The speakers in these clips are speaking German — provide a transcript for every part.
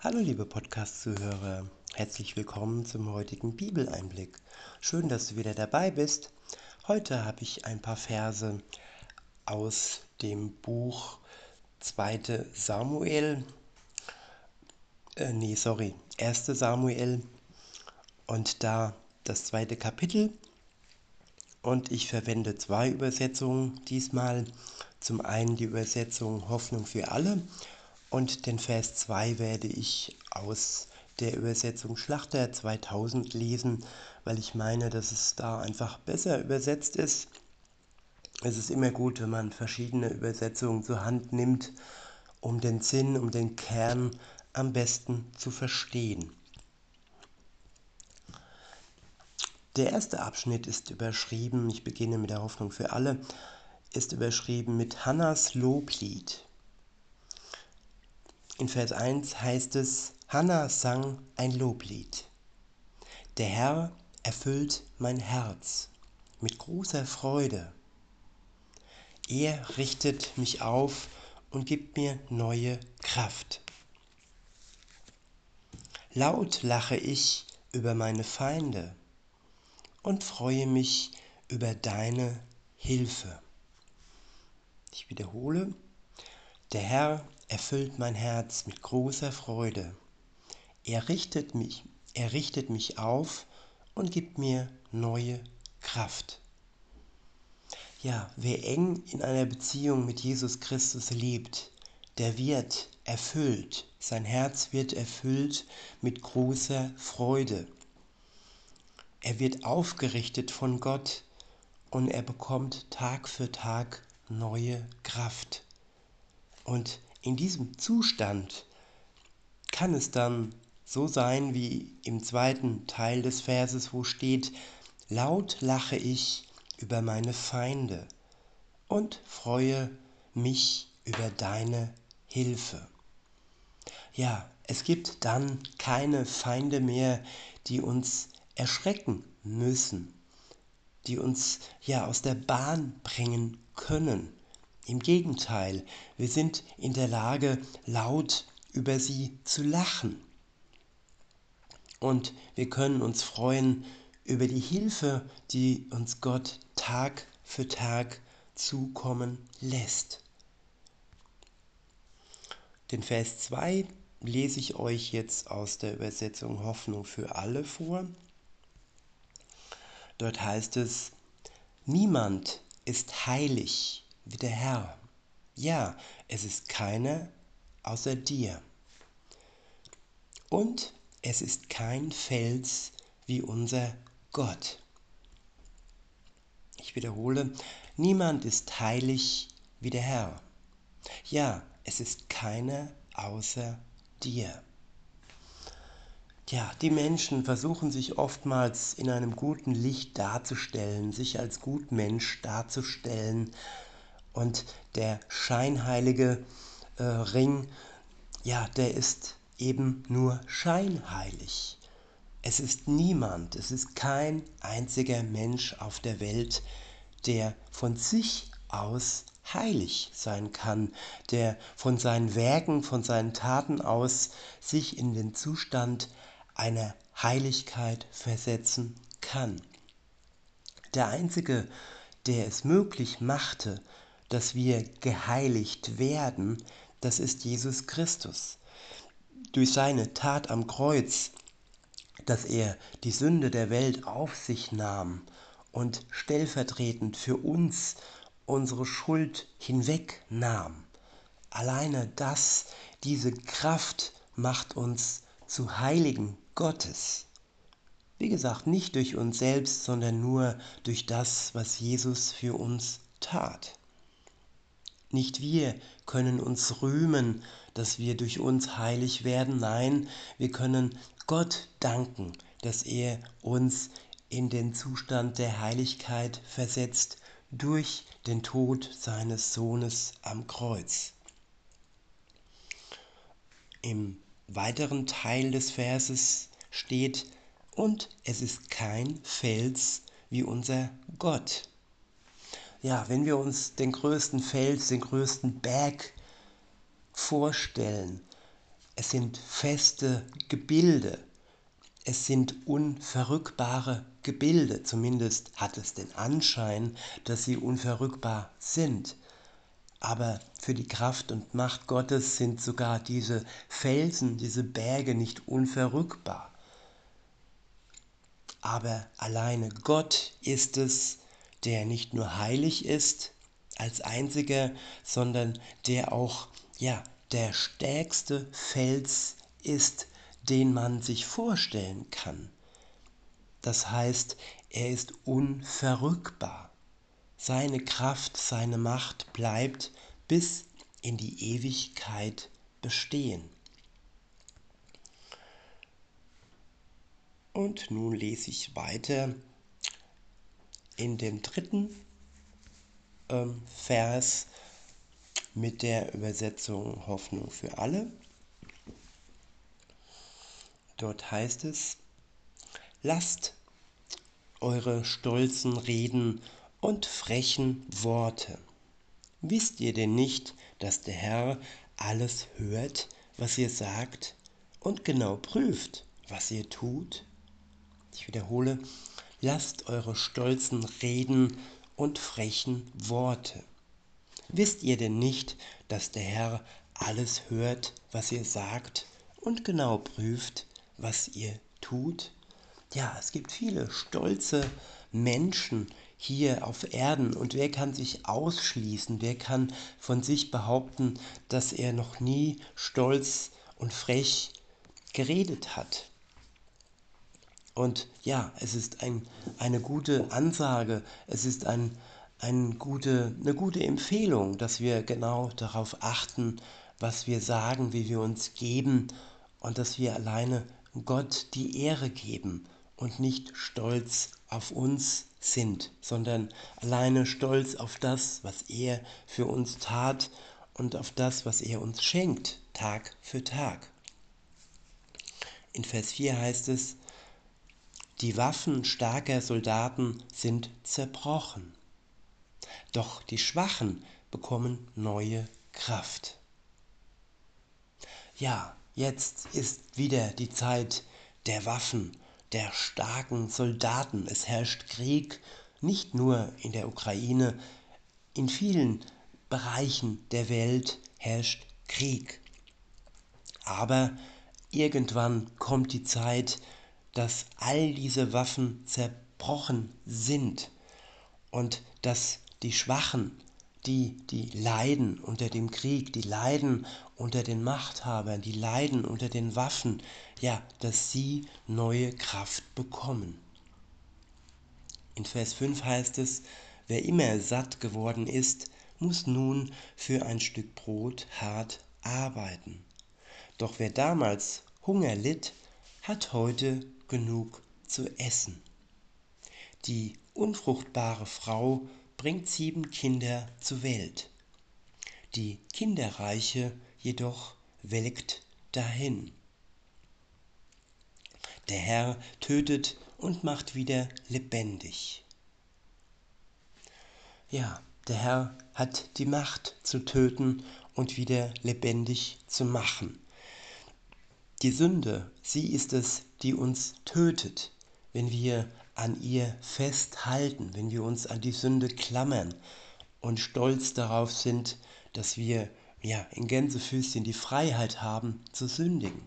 Hallo liebe Podcast-Zuhörer, herzlich willkommen zum heutigen Bibeleinblick. Schön, dass du wieder dabei bist. Heute habe ich ein paar Verse aus dem Buch 2. Samuel, äh, nee, sorry, 1. Samuel und da das zweite Kapitel. Und ich verwende zwei Übersetzungen diesmal. Zum einen die Übersetzung Hoffnung für alle und den Vers 2 werde ich aus der Übersetzung Schlachter 2000 lesen, weil ich meine, dass es da einfach besser übersetzt ist. Es ist immer gut, wenn man verschiedene Übersetzungen zur Hand nimmt, um den Sinn, um den Kern am besten zu verstehen. Der erste Abschnitt ist überschrieben, ich beginne mit der Hoffnung für alle, ist überschrieben mit Hannas Loblied. In Vers 1 heißt es, Hannah sang ein Loblied. Der Herr erfüllt mein Herz mit großer Freude. Er richtet mich auf und gibt mir neue Kraft. Laut lache ich über meine Feinde und freue mich über deine Hilfe. Ich wiederhole, der Herr erfüllt mein Herz mit großer Freude. Er richtet mich, er richtet mich auf und gibt mir neue Kraft. Ja, wer eng in einer Beziehung mit Jesus Christus lebt, der wird erfüllt, sein Herz wird erfüllt mit großer Freude. Er wird aufgerichtet von Gott und er bekommt Tag für Tag neue Kraft. Und in diesem Zustand kann es dann so sein wie im zweiten Teil des Verses, wo steht, laut lache ich über meine Feinde und freue mich über deine Hilfe. Ja, es gibt dann keine Feinde mehr, die uns erschrecken müssen, die uns ja aus der Bahn bringen können. Im Gegenteil, wir sind in der Lage, laut über sie zu lachen. Und wir können uns freuen über die Hilfe, die uns Gott Tag für Tag zukommen lässt. Den Vers 2 lese ich euch jetzt aus der Übersetzung Hoffnung für alle vor. Dort heißt es, niemand ist heilig wie der Herr. Ja, es ist keiner außer dir. Und es ist kein Fels wie unser Gott. Ich wiederhole, niemand ist heilig wie der Herr. Ja, es ist keiner außer dir. Ja, die Menschen versuchen sich oftmals in einem guten Licht darzustellen, sich als Gutmensch darzustellen, und der scheinheilige äh, Ring, ja, der ist eben nur scheinheilig. Es ist niemand, es ist kein einziger Mensch auf der Welt, der von sich aus heilig sein kann, der von seinen Werken, von seinen Taten aus sich in den Zustand einer Heiligkeit versetzen kann. Der Einzige, der es möglich machte, dass wir geheiligt werden, das ist Jesus Christus. Durch seine Tat am Kreuz, dass er die Sünde der Welt auf sich nahm und stellvertretend für uns unsere Schuld hinwegnahm. Alleine das, diese Kraft macht uns zu Heiligen Gottes. Wie gesagt, nicht durch uns selbst, sondern nur durch das, was Jesus für uns tat. Nicht wir können uns rühmen, dass wir durch uns heilig werden. Nein, wir können Gott danken, dass er uns in den Zustand der Heiligkeit versetzt durch den Tod seines Sohnes am Kreuz. Im weiteren Teil des Verses steht, und es ist kein Fels wie unser Gott ja, wenn wir uns den größten Fels, den größten Berg vorstellen, Es sind feste Gebilde. Es sind unverrückbare Gebilde. Zumindest hat es den Anschein, dass sie unverrückbar sind. Aber für die Kraft und Macht Gottes sind sogar diese Felsen, diese Berge nicht unverrückbar. Aber alleine Gott ist es, der nicht nur heilig ist als einziger, sondern der auch ja, der stärkste Fels ist, den man sich vorstellen kann. Das heißt, er ist unverrückbar. Seine Kraft, seine Macht bleibt bis in die Ewigkeit bestehen. Und nun lese ich weiter in dem dritten ähm, Vers mit der Übersetzung Hoffnung für alle. Dort heißt es, lasst eure stolzen Reden und frechen Worte. Wisst ihr denn nicht, dass der Herr alles hört, was ihr sagt und genau prüft, was ihr tut? Ich wiederhole, lasst eure stolzen Reden und frechen Worte. Wisst ihr denn nicht, dass der Herr alles hört, was ihr sagt und genau prüft, was ihr tut? Ja, es gibt viele stolze Menschen, hier auf Erden und wer kann sich ausschließen, wer kann von sich behaupten, dass er noch nie stolz und frech geredet hat. Und ja, es ist ein, eine gute Ansage, es ist ein, ein gute, eine gute Empfehlung, dass wir genau darauf achten, was wir sagen, wie wir uns geben und dass wir alleine Gott die Ehre geben und nicht stolz auf uns sind, sondern alleine stolz auf das, was er für uns tat und auf das, was er uns schenkt, Tag für Tag. In Vers 4 heißt es, die Waffen starker Soldaten sind zerbrochen, doch die Schwachen bekommen neue Kraft. Ja, jetzt ist wieder die Zeit der Waffen der starken Soldaten. Es herrscht Krieg nicht nur in der Ukraine, in vielen Bereichen der Welt herrscht Krieg. Aber irgendwann kommt die Zeit, dass all diese Waffen zerbrochen sind und dass die Schwachen, die, die leiden unter dem Krieg, die leiden unter den Machthabern, die leiden unter den Waffen, ja, dass sie neue Kraft bekommen. In Vers 5 heißt es, wer immer satt geworden ist, muss nun für ein Stück Brot hart arbeiten. Doch wer damals Hunger litt, hat heute genug zu essen. Die unfruchtbare Frau bringt sieben Kinder zur Welt. Die Kinderreiche jedoch welkt dahin. Der Herr tötet und macht wieder lebendig. Ja, der Herr hat die Macht zu töten und wieder lebendig zu machen. Die Sünde, sie ist es, die uns tötet, wenn wir an ihr festhalten, wenn wir uns an die Sünde klammern und stolz darauf sind, dass wir ja in Gänsefüßchen die Freiheit haben zu sündigen.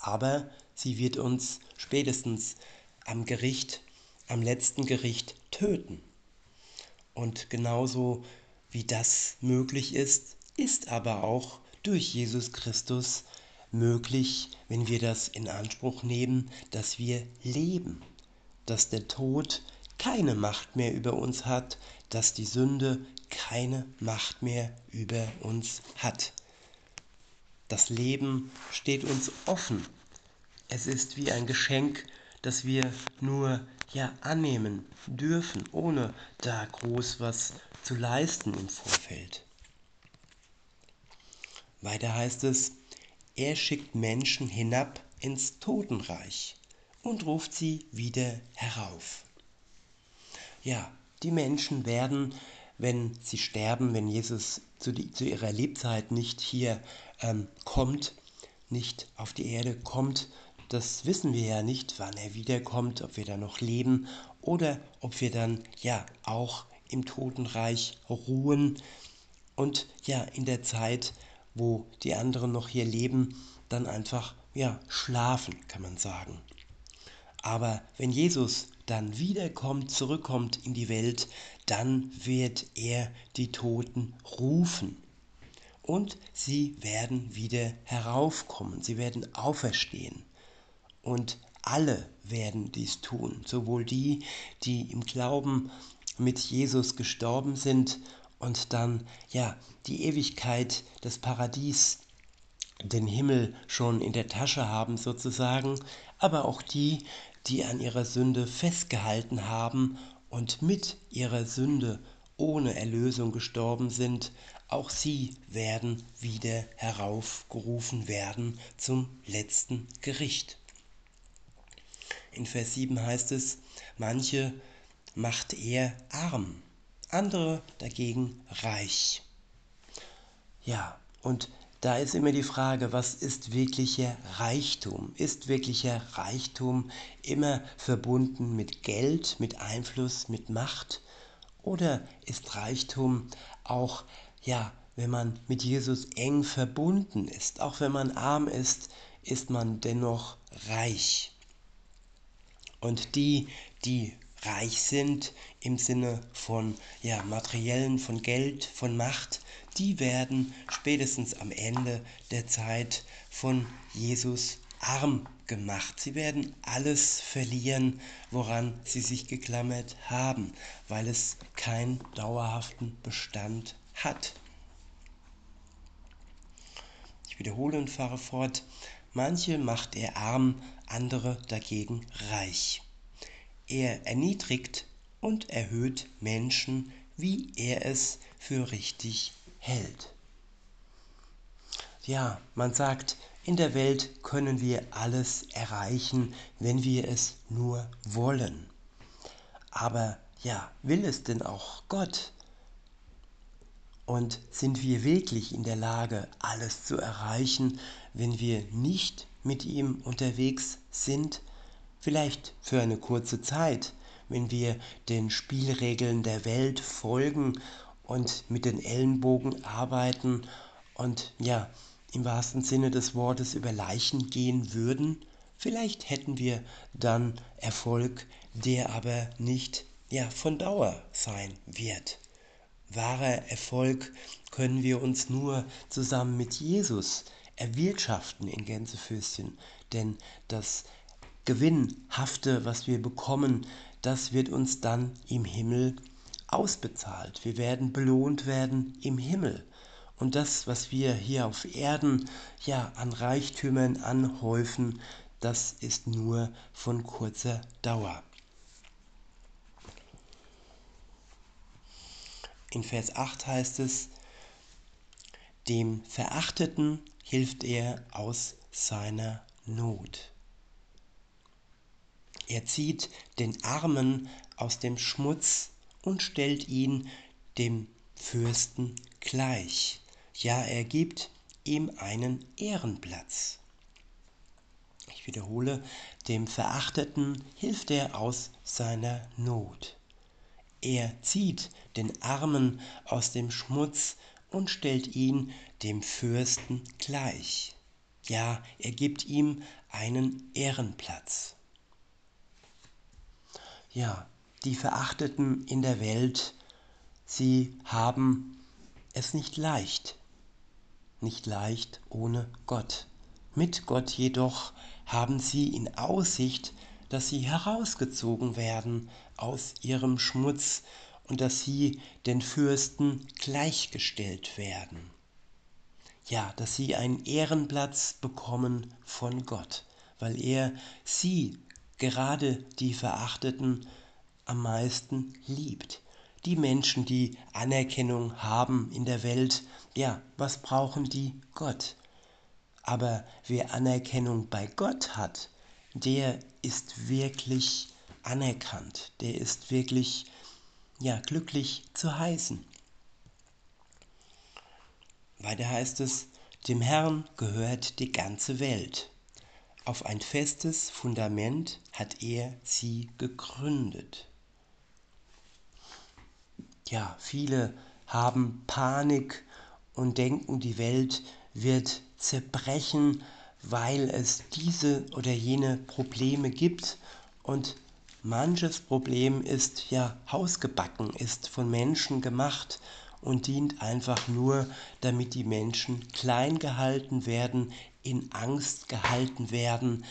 Aber sie wird uns spätestens am Gericht, am letzten Gericht töten. Und genauso wie das möglich ist, ist aber auch durch Jesus Christus möglich, wenn wir das in Anspruch nehmen, dass wir leben, dass der Tod keine Macht mehr über uns hat, dass die Sünde keine Macht mehr über uns hat. Das Leben steht uns offen es ist wie ein Geschenk, das wir nur ja annehmen dürfen, ohne da groß was zu leisten im Vorfeld. Weiter heißt es, er schickt Menschen hinab ins Totenreich und ruft sie wieder herauf. Ja, die Menschen werden, wenn sie sterben, wenn Jesus zu, die, zu ihrer Lebzeit nicht hier ähm, kommt, nicht auf die Erde kommt, das wissen wir ja nicht, wann er wiederkommt, ob wir da noch leben oder ob wir dann ja auch im Totenreich ruhen und ja in der Zeit, wo die anderen noch hier leben, dann einfach ja schlafen, kann man sagen. Aber wenn Jesus dann wiederkommt, zurückkommt in die Welt, dann wird er die Toten rufen. Und sie werden wieder heraufkommen, sie werden auferstehen. Und alle werden dies tun, sowohl die, die im Glauben mit Jesus gestorben sind und dann ja die Ewigkeit, das Paradies, den Himmel schon in der Tasche haben sozusagen, aber auch die, die an ihrer Sünde festgehalten haben und mit ihrer Sünde ohne Erlösung gestorben sind, auch sie werden wieder heraufgerufen werden zum letzten Gericht. In Vers 7 heißt es, manche macht er arm, andere dagegen reich. Ja, und da ist immer die Frage, was ist wirklicher Reichtum? Ist wirklicher Reichtum immer verbunden mit Geld, mit Einfluss, mit Macht? Oder ist Reichtum auch, ja, wenn man mit Jesus eng verbunden ist, auch wenn man arm ist, ist man dennoch reich? Und die, die reich sind im Sinne von ja, materiellen, von Geld, von Macht, die werden spätestens am Ende der Zeit von Jesus arm gemacht. Sie werden alles verlieren, woran sie sich geklammert haben, weil es keinen dauerhaften Bestand hat. Ich wiederhole und fahre fort. Manche macht er arm, andere dagegen reich. Er erniedrigt und erhöht Menschen, wie er es für richtig hält. Ja, man sagt, in der Welt können wir alles erreichen, wenn wir es nur wollen. Aber ja, will es denn auch Gott? Und sind wir wirklich in der Lage, alles zu erreichen, wenn wir nicht mit ihm unterwegs sind? Vielleicht für eine kurze Zeit, wenn wir den Spielregeln der Welt folgen und mit den Ellenbogen arbeiten und ja, im wahrsten Sinne des Wortes über Leichen gehen würden, vielleicht hätten wir dann Erfolg, der aber nicht ja, von Dauer sein wird. Wahrer Erfolg können wir uns nur zusammen mit Jesus erwirtschaften in Gänsefüßchen, denn das Gewinnhafte, was wir bekommen, das wird uns dann im Himmel ausbezahlt. Wir werden belohnt werden im Himmel. Und das, was wir hier auf Erden ja an Reichtümern anhäufen, das ist nur von kurzer Dauer. In Vers 8 heißt es, dem Verachteten hilft er aus seiner Not. Er zieht den Armen aus dem Schmutz und stellt ihn dem Fürsten gleich. Ja, er gibt ihm einen Ehrenplatz. Ich wiederhole, dem Verachteten hilft er aus seiner Not. Er zieht den Armen aus dem Schmutz und stellt ihn dem Fürsten gleich. Ja, er gibt ihm einen Ehrenplatz. Ja, die Verachteten in der Welt, sie haben es nicht leicht. Nicht leicht ohne Gott. Mit Gott jedoch haben sie in Aussicht, dass sie herausgezogen werden aus ihrem Schmutz und dass sie den Fürsten gleichgestellt werden. Ja, dass sie einen Ehrenplatz bekommen von Gott, weil er sie gerade die Verachteten am meisten liebt. Die Menschen, die Anerkennung haben in der Welt, ja, was brauchen die? Gott. Aber wer Anerkennung bei Gott hat, der ist wirklich anerkannt, der ist wirklich ja, glücklich zu heißen. Weiter heißt es, dem Herrn gehört die ganze Welt. Auf ein festes Fundament hat er sie gegründet. Ja, viele haben Panik und denken, die Welt wird zerbrechen, weil es diese oder jene Probleme gibt und manches Problem ist ja hausgebacken, ist von Menschen gemacht und dient einfach nur, damit die Menschen klein gehalten werden, in Angst gehalten werden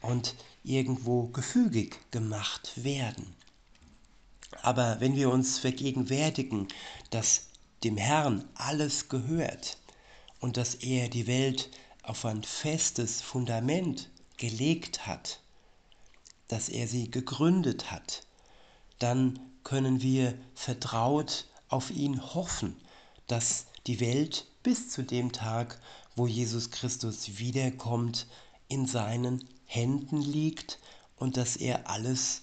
und irgendwo gefügig gemacht werden. Aber wenn wir uns vergegenwärtigen, dass dem Herrn alles gehört und dass er die Welt auf ein festes Fundament gelegt hat, dass er sie gegründet hat, dann können wir vertraut auf ihn hoffen, dass die Welt bis zu dem Tag, wo Jesus Christus wiederkommt, in seinen Händen liegt und dass er alles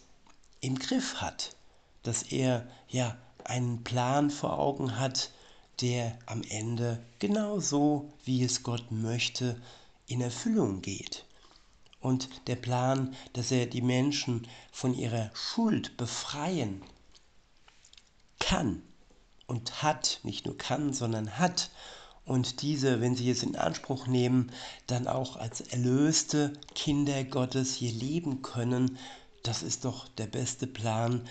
im Griff hat, dass er ja einen Plan vor Augen hat, der am Ende genauso, wie es Gott möchte, in Erfüllung geht. Und der Plan, dass er die Menschen von ihrer Schuld befreien kann und hat, nicht nur kann, sondern hat, und diese, wenn sie es in Anspruch nehmen, dann auch als erlöste Kinder Gottes hier leben können, das ist doch der beste Plan,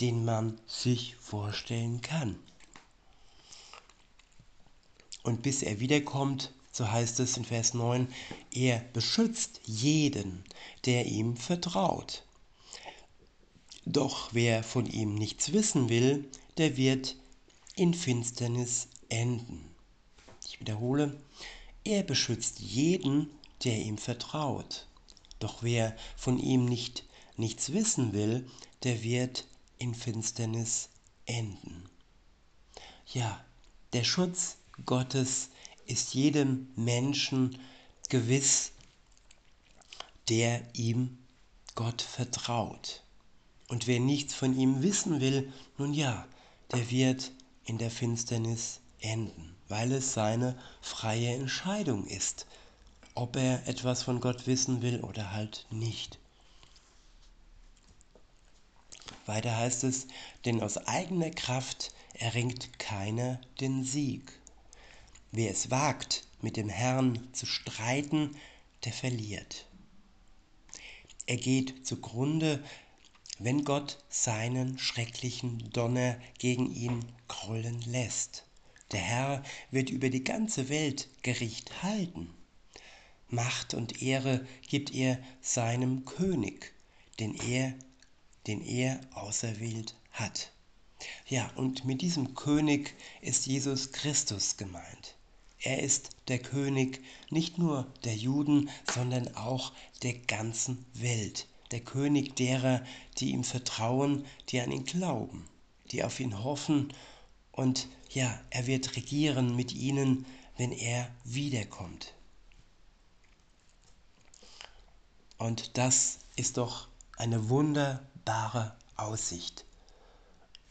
den man sich vorstellen kann. Und bis er wiederkommt, so heißt es in Vers 9, er beschützt jeden, der ihm vertraut. Doch wer von ihm nichts wissen will, der wird in Finsternis enden. Ich wiederhole, er beschützt jeden, der ihm vertraut. Doch wer von ihm nicht nichts wissen will, der wird in Finsternis enden. Ja, der Schutz Gottes ist jedem Menschen gewiss, der ihm Gott vertraut. Und wer nichts von ihm wissen will, nun ja, der wird in der Finsternis enden weil es seine freie Entscheidung ist, ob er etwas von Gott wissen will oder halt nicht. Weiter heißt es, denn aus eigener Kraft erringt keiner den Sieg. Wer es wagt, mit dem Herrn zu streiten, der verliert. Er geht zugrunde, wenn Gott seinen schrecklichen Donner gegen ihn grollen lässt. Der Herr wird über die ganze Welt Gericht halten. Macht und Ehre gibt er seinem König, den er, den er auserwählt hat. Ja, und mit diesem König ist Jesus Christus gemeint. Er ist der König nicht nur der Juden, sondern auch der ganzen Welt. Der König derer, die ihm vertrauen, die an ihn glauben, die auf ihn hoffen und ja, er wird regieren mit ihnen, wenn er wiederkommt. Und das ist doch eine wunderbare Aussicht.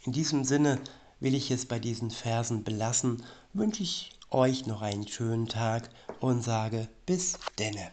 In diesem Sinne will ich es bei diesen Versen belassen, wünsche ich euch noch einen schönen Tag und sage bis denne.